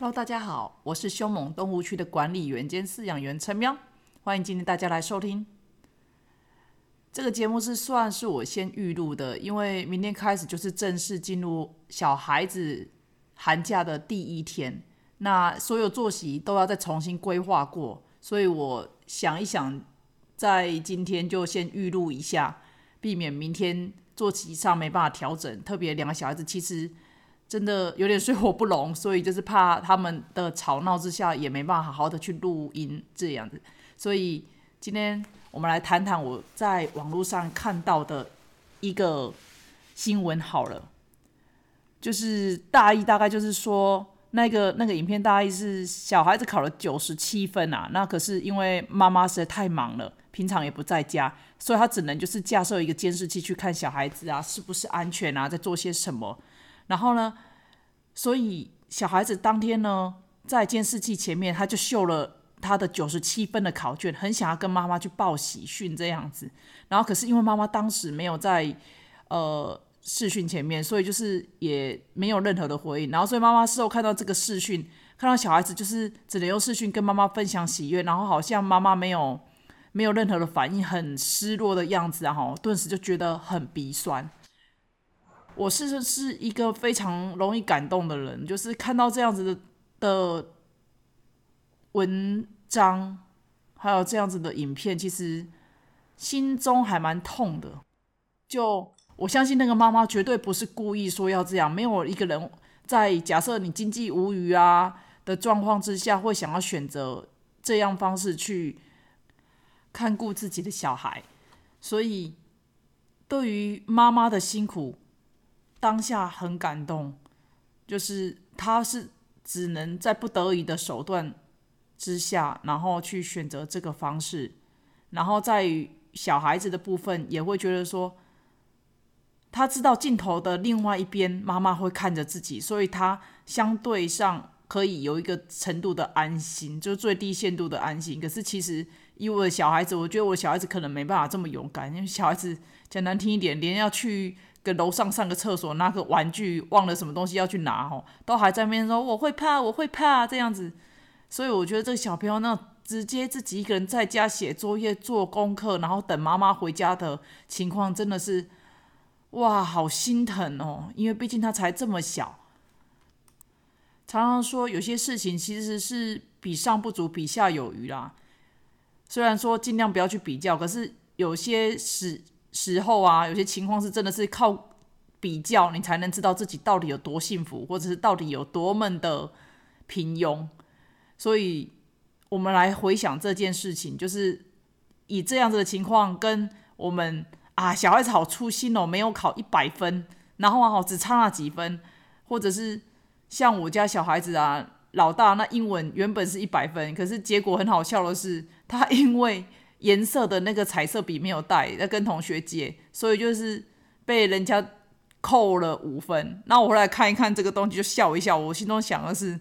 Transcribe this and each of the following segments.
Hello，大家好，我是凶猛动物区的管理员兼饲养员陈喵，欢迎今天大家来收听。这个节目是算是我先预录的，因为明天开始就是正式进入小孩子寒假的第一天，那所有作息都要再重新规划过，所以我想一想，在今天就先预录一下，避免明天作息上没办法调整。特别两个小孩子其实真的有点水火不容，所以就是怕他们的吵闹之下也没办法好好的去录音这样子，所以今天。我们来谈谈我在网络上看到的一个新闻好了，就是大意大概就是说，那个那个影片大意是小孩子考了九十七分啊，那可是因为妈妈实在太忙了，平常也不在家，所以他只能就是架设一个监视器去看小孩子啊是不是安全啊，在做些什么。然后呢，所以小孩子当天呢在监视器前面，他就秀了。他的九十七分的考卷，很想要跟妈妈去报喜讯这样子，然后可是因为妈妈当时没有在呃视讯前面，所以就是也没有任何的回应，然后所以妈妈事后看到这个视讯，看到小孩子就是只能用视讯跟妈妈分享喜悦，然后好像妈妈没有没有任何的反应，很失落的样子，然后顿时就觉得很鼻酸。我是是一个非常容易感动的人，就是看到这样子的的。文章还有这样子的影片，其实心中还蛮痛的。就我相信那个妈妈绝对不是故意说要这样，没有一个人在假设你经济无余啊的状况之下，会想要选择这样方式去看顾自己的小孩。所以对于妈妈的辛苦，当下很感动，就是他是只能在不得已的手段。之下，然后去选择这个方式，然后在小孩子的部分，也会觉得说，他知道镜头的另外一边，妈妈会看着自己，所以他相对上可以有一个程度的安心，就最低限度的安心。可是其实以我的小孩子，我觉得我小孩子可能没办法这么勇敢，因为小孩子讲难听一点，连要去跟楼上上个厕所拿个玩具，忘了什么东西要去拿哦，都还在那边说我会怕，我会怕这样子。所以我觉得这个小朋友那直接自己一个人在家写作业、做功课，然后等妈妈回家的情况，真的是哇，好心疼哦！因为毕竟他才这么小，常常说有些事情其实是比上不足，比下有余啦。虽然说尽量不要去比较，可是有些时时候啊，有些情况是真的是靠比较，你才能知道自己到底有多幸福，或者是到底有多么的平庸。所以，我们来回想这件事情，就是以这样子的情况，跟我们啊，小孩子好粗心哦，没有考一百分，然后啊，只差那几分，或者是像我家小孩子啊，老大那英文原本是一百分，可是结果很好笑的是，他因为颜色的那个彩色笔没有带，要跟同学借，所以就是被人家扣了五分。那我后来看一看这个东西，就笑一笑，我心中想的是。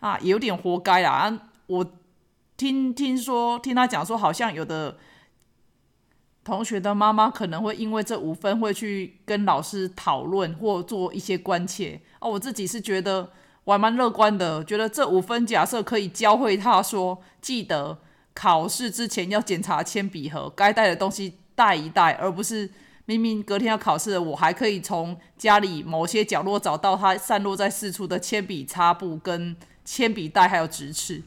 啊，有点活该啦！啊，我听听说，听他讲说，好像有的同学的妈妈可能会因为这五分会去跟老师讨论或做一些关切。哦，我自己是觉得我还蛮乐观的，觉得这五分假设可以教会他说，记得考试之前要检查铅笔盒，该带的东西带一带，而不是明明隔天要考试，我还可以从家里某些角落找到他散落在四处的铅笔擦布跟。铅笔袋还有直尺，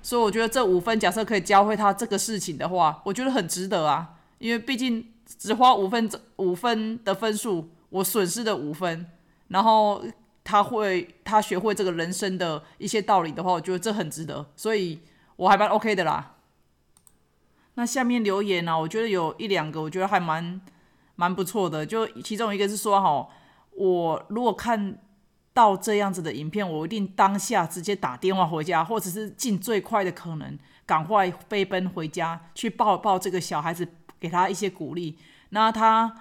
所以我觉得这五分假设可以教会他这个事情的话，我觉得很值得啊。因为毕竟只花五分五分的分数，我损失的五分，然后他会他学会这个人生的一些道理的话，我觉得这很值得，所以我还蛮 OK 的啦。那下面留言呢，我觉得有一两个，我觉得还蛮蛮不错的。就其中一个是说，哈，我如果看。到这样子的影片，我一定当下直接打电话回家，或者是尽最快的可能赶快飞奔回家去抱抱这个小孩子，给他一些鼓励。那他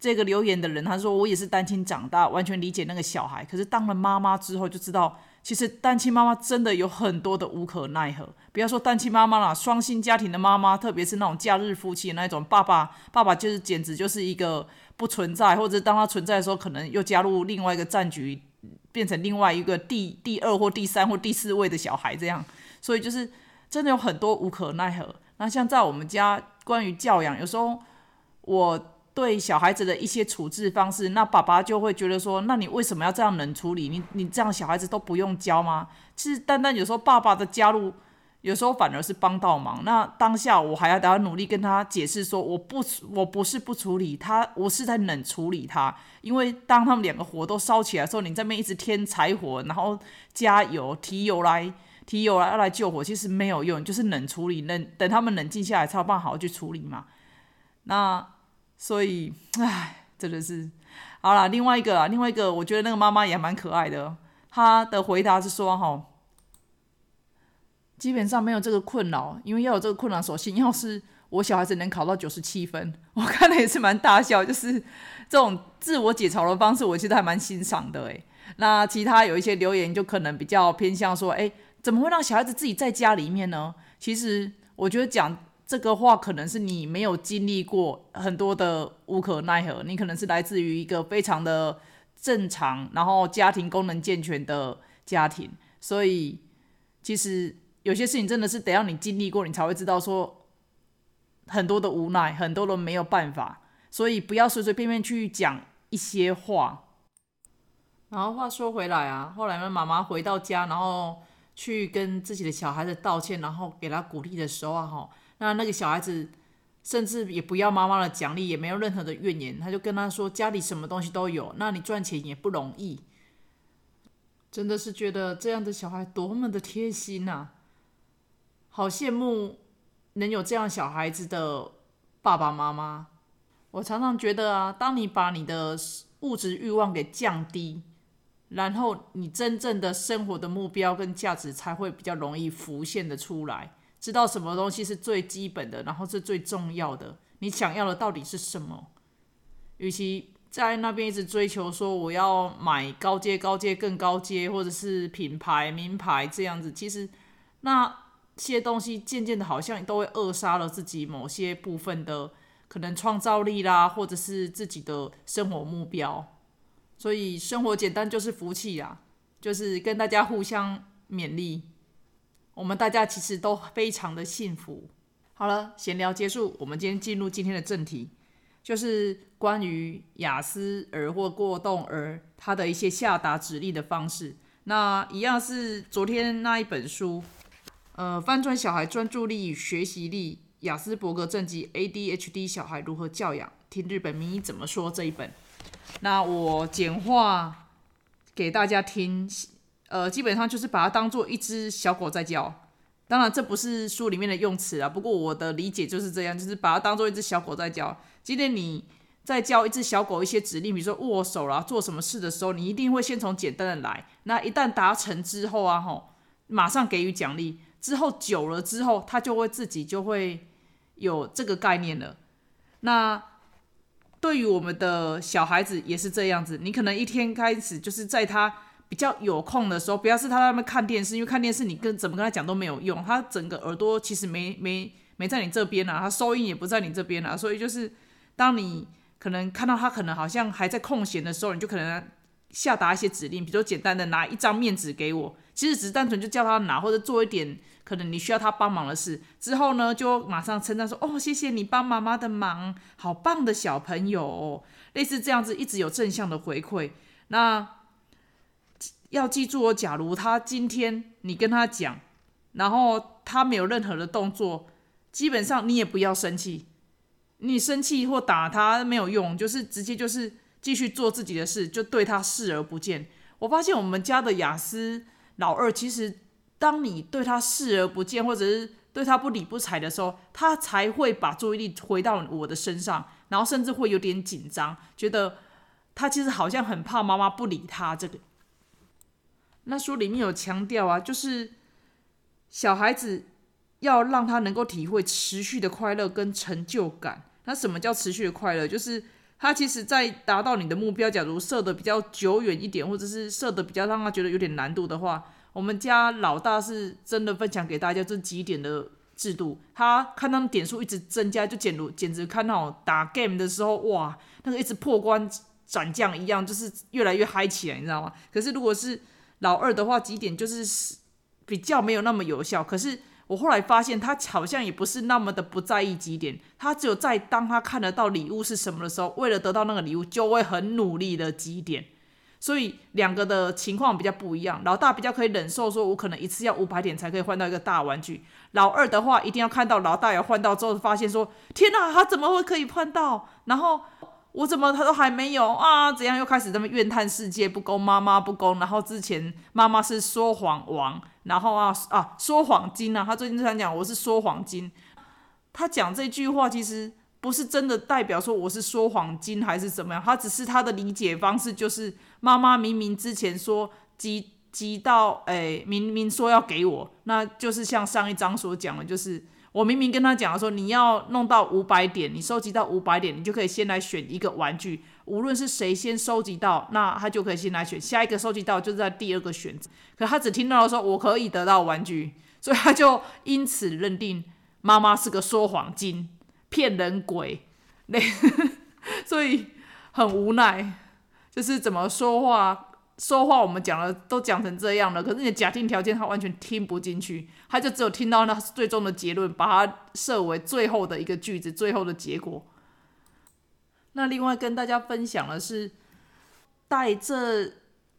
这个留言的人，他说我也是单亲长大，完全理解那个小孩。可是当了妈妈之后，就知道其实单亲妈妈真的有很多的无可奈何。不要说单亲妈妈了，双薪家庭的妈妈，特别是那种假日夫妻的那种，爸爸爸爸就是简直就是一个不存在，或者当他存在的时候，可能又加入另外一个战局。变成另外一个第第二或第三或第四位的小孩这样，所以就是真的有很多无可奈何。那像在我们家关于教养，有时候我对小孩子的一些处置方式，那爸爸就会觉得说，那你为什么要这样冷处理？你你这样小孩子都不用教吗？其实单单有时候爸爸的加入。有时候反而是帮到忙。那当下我还要要努力跟他解释说，我不我不是不处理他，我是在冷处理他。因为当他们两个火都烧起来的时候，你这边一直添柴火，然后加油提油来提油来要来救火，其实没有用，就是冷处理，冷等他们冷静下来才有办法好好去处理嘛。那所以，唉，真的是好了。另外一个啊，另外一个，我觉得那个妈妈也蛮可爱的。她的回答是说，哈。基本上没有这个困扰，因为要有这个困扰，首先要是我小孩子能考到九十七分，我看了也是蛮大笑，就是这种自我解嘲的方式，我其实还蛮欣赏的诶。那其他有一些留言就可能比较偏向说，哎，怎么会让小孩子自己在家里面呢？其实我觉得讲这个话，可能是你没有经历过很多的无可奈何，你可能是来自于一个非常的正常，然后家庭功能健全的家庭，所以其实。有些事情真的是得要你经历过，你才会知道说很多的无奈，很多的没有办法，所以不要随随便便去讲一些话。然后话说回来啊，后来呢，妈妈回到家，然后去跟自己的小孩子道歉，然后给他鼓励的时候啊，哈，那那个小孩子甚至也不要妈妈的奖励，也没有任何的怨言，他就跟他说家里什么东西都有，那你赚钱也不容易，真的是觉得这样的小孩多么的贴心呐。好羡慕能有这样小孩子的爸爸妈妈。我常常觉得啊，当你把你的物质欲望给降低，然后你真正的生活的目标跟价值才会比较容易浮现的出来。知道什么东西是最基本的，然后是最重要的。你想要的到底是什么？与其在那边一直追求说我要买高阶、高阶、更高阶，或者是品牌、名牌这样子，其实那。些东西渐渐的，好像都会扼杀了自己某些部分的可能创造力啦，或者是自己的生活目标。所以生活简单就是福气啊，就是跟大家互相勉励。我们大家其实都非常的幸福。好了，闲聊结束，我们今天进入今天的正题，就是关于雅思儿或过动儿他的一些下达指令的方式。那一样是昨天那一本书。呃，翻转小孩专注力与学习力，雅斯伯格症及 ADHD 小孩如何教养？听日本名医怎么说这一本。那我简化给大家听，呃，基本上就是把它当做一只小狗在教。当然，这不是书里面的用词啊，不过我的理解就是这样，就是把它当做一只小狗在教。今天你在教一只小狗一些指令，比如说握手啦，做什么事的时候，你一定会先从简单的来。那一旦达成之后啊，吼，马上给予奖励。之后久了之后，它就会自己就会有这个概念了。那对于我们的小孩子也是这样子，你可能一天开始就是在他比较有空的时候，不要是他在那边看电视，因为看电视你跟怎么跟他讲都没有用，他整个耳朵其实没没没在你这边啊，他收音也不在你这边啊，所以就是当你可能看到他可能好像还在空闲的时候，你就可能下达一些指令，比如简单的拿一张面纸给我。其实只是单纯就叫他拿或者做一点可能你需要他帮忙的事，之后呢就马上称赞说：“哦，谢谢你帮妈妈的忙，好棒的小朋友。”类似这样子一直有正向的回馈。那要记住哦，假如他今天你跟他讲，然后他没有任何的动作，基本上你也不要生气。你生气或打他没有用，就是直接就是继续做自己的事，就对他视而不见。我发现我们家的雅思。老二其实，当你对他视而不见，或者是对他不理不睬的时候，他才会把注意力回到我的身上，然后甚至会有点紧张，觉得他其实好像很怕妈妈不理他。这个，那书里面有强调啊，就是小孩子要让他能够体会持续的快乐跟成就感。那什么叫持续的快乐？就是他其实，在达到你的目标，假如设的比较久远一点，或者是设的比较让他觉得有点难度的话，我们家老大是真的分享给大家这几点的制度。他看到点数一直增加，就简如简直看到打 game 的时候，哇，那个一直破关转降一样，就是越来越嗨起来，你知道吗？可是如果是老二的话，几点就是比较没有那么有效。可是我后来发现，他好像也不是那么的不在意几点，他只有在当他看得到礼物是什么的时候，为了得到那个礼物，就会很努力的几点。所以两个的情况比较不一样。老大比较可以忍受，说我可能一次要五百点才可以换到一个大玩具。老二的话，一定要看到老大要换到之后，发现说天哪，他怎么会可以换到？然后。我怎么他都还没有啊？怎样又开始这么怨叹世界不公，妈妈不公？然后之前妈妈是说谎王，然后啊啊说谎精啊！他最近经常讲我是说谎精。他讲这句话其实不是真的代表说我是说谎精还是怎么样，他只是他的理解方式就是妈妈明明之前说急急到哎明明说要给我，那就是像上一章所讲的，就是。我明明跟他讲说，你要弄到五百点，你收集到五百点，你就可以先来选一个玩具。无论是谁先收集到，那他就可以先来选下一个收集到，就是在第二个选择。可他只听到了说我可以得到玩具，所以他就因此认定妈妈是个说谎精、骗人鬼，那 所以很无奈，就是怎么说话。说话我们讲了都讲成这样了，可是你的假定条件他完全听不进去，他就只有听到那最终的结论，把它设为最后的一个句子，最后的结果。那另外跟大家分享的是，带这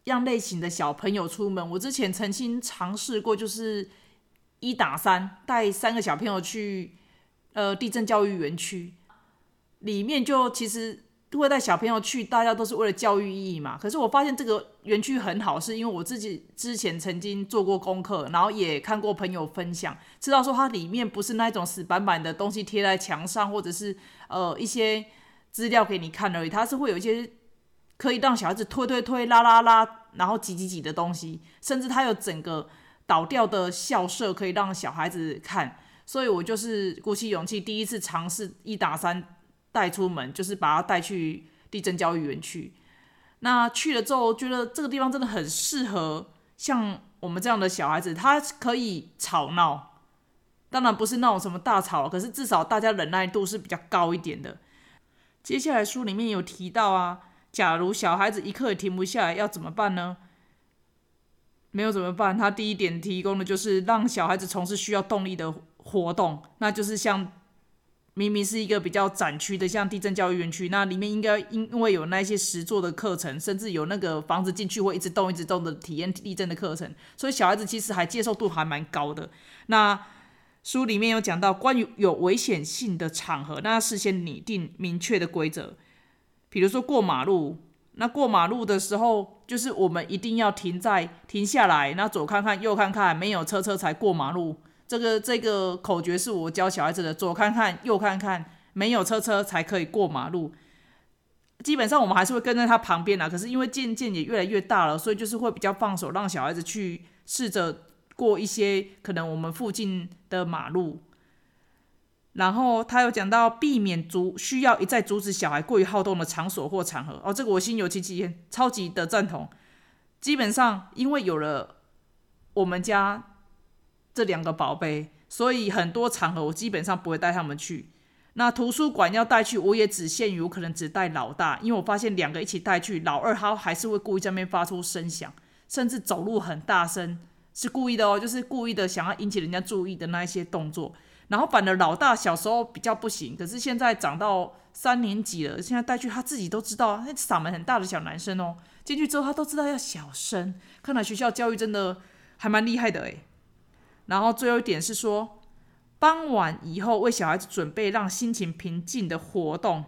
样类型的小朋友出门，我之前曾经尝试过，就是一打三，带三个小朋友去呃地震教育园区，里面就其实。都会带小朋友去，大家都是为了教育意义嘛。可是我发现这个园区很好，是因为我自己之前曾经做过功课，然后也看过朋友分享，知道说它里面不是那种死板板的东西贴在墙上，或者是呃一些资料给你看而已。它是会有一些可以让小孩子推推推、拉拉拉，然后挤挤挤的东西，甚至它有整个倒掉的校舍可以让小孩子看。所以我就是鼓起勇气，第一次尝试一打三。带出门就是把他带去地震教育园区。那去了之后，觉得这个地方真的很适合像我们这样的小孩子，他可以吵闹，当然不是那种什么大吵，可是至少大家忍耐度是比较高一点的。接下来书里面有提到啊，假如小孩子一刻也停不下来，要怎么办呢？没有怎么办？他第一点提供的就是让小孩子从事需要动力的活动，那就是像。明明是一个比较展区的，像地震教育园区，那里面应该因为有那些实作的课程，甚至有那个房子进去会一直动、一直动的体验地震的课程，所以小孩子其实还接受度还蛮高的。那书里面有讲到关于有危险性的场合，那事先拟定明确的规则，比如说过马路，那过马路的时候，就是我们一定要停在停下来，那左看看右看看，没有车车才过马路。这个这个口诀是我教小孩子的，左看看，右看看，没有车车才可以过马路。基本上我们还是会跟在他旁边啦，可是因为渐渐也越来越大了，所以就是会比较放手，让小孩子去试着过一些可能我们附近的马路。然后他有讲到避免阻需要一再阻止小孩过于好动的场所或场合。哦，这个我心有戚戚焉，超级的赞同。基本上因为有了我们家。这两个宝贝，所以很多场合我基本上不会带他们去。那图书馆要带去，我也只限于我可能只带老大，因为我发现两个一起带去，老二他还是会故意在那边发出声响，甚至走路很大声，是故意的哦，就是故意的想要引起人家注意的那一些动作。然后反而老大小时候比较不行，可是现在长到三年级了，现在带去他自己都知道，那嗓门很大的小男生哦，进去之后他都知道要小声。看来学校教育真的还蛮厉害的诶。然后最后一点是说，傍晚以后为小孩子准备让心情平静的活动。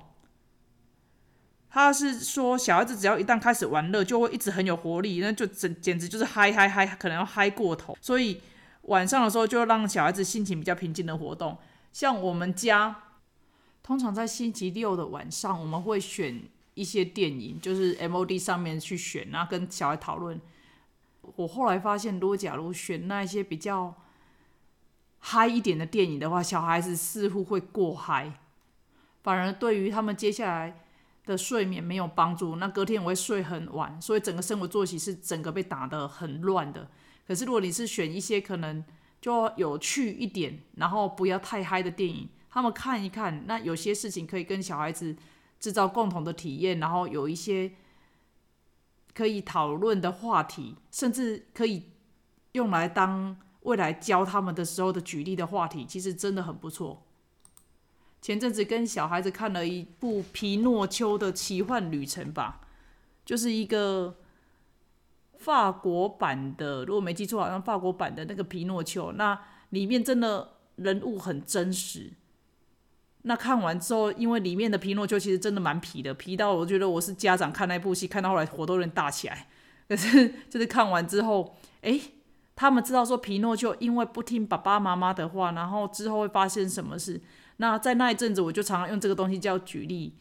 他是说，小孩子只要一旦开始玩乐，就会一直很有活力，那就简简直就是嗨嗨嗨，可能要嗨过头。所以晚上的时候就让小孩子心情比较平静的活动。像我们家，通常在星期六的晚上，我们会选一些电影，就是 MOD 上面去选，然后跟小孩讨论。我后来发现，如果假如选那一些比较嗨一点的电影的话，小孩子似乎会过嗨，反而对于他们接下来的睡眠没有帮助。那隔天我会睡很晚，所以整个生活作息是整个被打得很乱的。可是如果你是选一些可能就有趣一点，然后不要太嗨的电影，他们看一看，那有些事情可以跟小孩子制造共同的体验，然后有一些可以讨论的话题，甚至可以用来当未来教他们的时候的举例的话题，其实真的很不错。前阵子跟小孩子看了一部《皮诺丘的奇幻旅程》吧，就是一个法国版的，如果没记错，好像法国版的那个皮诺丘，那里面真的人物很真实。那看完之后，因为里面的皮诺丘其实真的蛮皮的，皮到我觉得我是家长看那部戏，看到后来火都有点大起来。可是就是看完之后，哎，他们知道说皮诺丘因为不听爸爸妈妈的话，然后之后会发生什么事。那在那一阵子，我就常常用这个东西叫举例，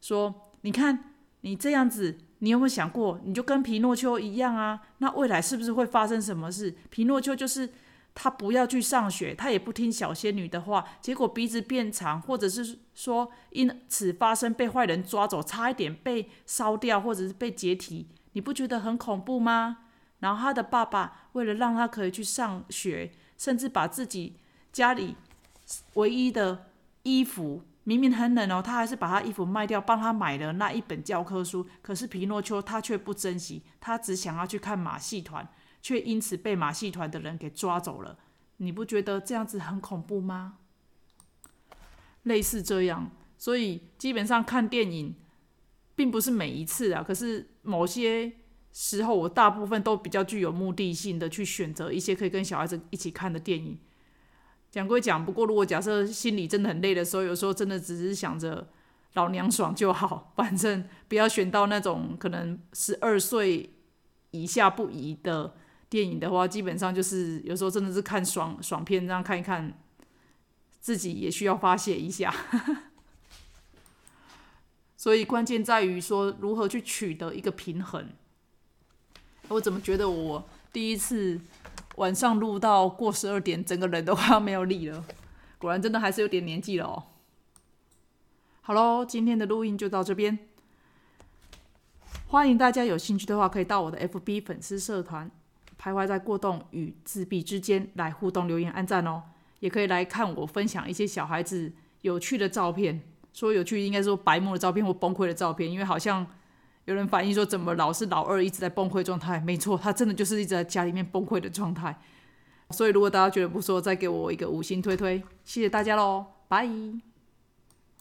说你看你这样子，你有没有想过，你就跟皮诺丘一样啊？那未来是不是会发生什么事？皮诺丘就是他不要去上学，他也不听小仙女的话，结果鼻子变长，或者是说因此发生被坏人抓走，差一点被烧掉，或者是被解体，你不觉得很恐怖吗？然后他的爸爸为了让他可以去上学，甚至把自己家里唯一的。衣服明明很冷哦，他还是把他衣服卖掉，帮他买了那一本教科书。可是皮诺丘他却不珍惜，他只想要去看马戏团，却因此被马戏团的人给抓走了。你不觉得这样子很恐怖吗？类似这样，所以基本上看电影，并不是每一次啊，可是某些时候，我大部分都比较具有目的性的去选择一些可以跟小孩子一起看的电影。讲归讲，不过如果假设心里真的很累的时候，有时候真的只是想着老娘爽就好，反正不要选到那种可能十二岁以下不宜的电影的话，基本上就是有时候真的是看爽爽片，这样看一看，自己也需要发泄一下。所以关键在于说如何去取得一个平衡。我怎么觉得我第一次？晚上录到过十二点，整个人都快要没有力了。果然，真的还是有点年纪了哦。好喽，今天的录音就到这边。欢迎大家有兴趣的话，可以到我的 FB 粉丝社团“徘徊在过动与自闭之间”来互动留言、按赞哦。也可以来看我分享一些小孩子有趣的照片，说有趣应该说白目的照片或崩溃的照片，因为好像。有人反映说，怎么老是老二一直在崩溃状态？没错，他真的就是一直在家里面崩溃的状态。所以，如果大家觉得不错，再给我一个五星推推，谢谢大家喽，拜。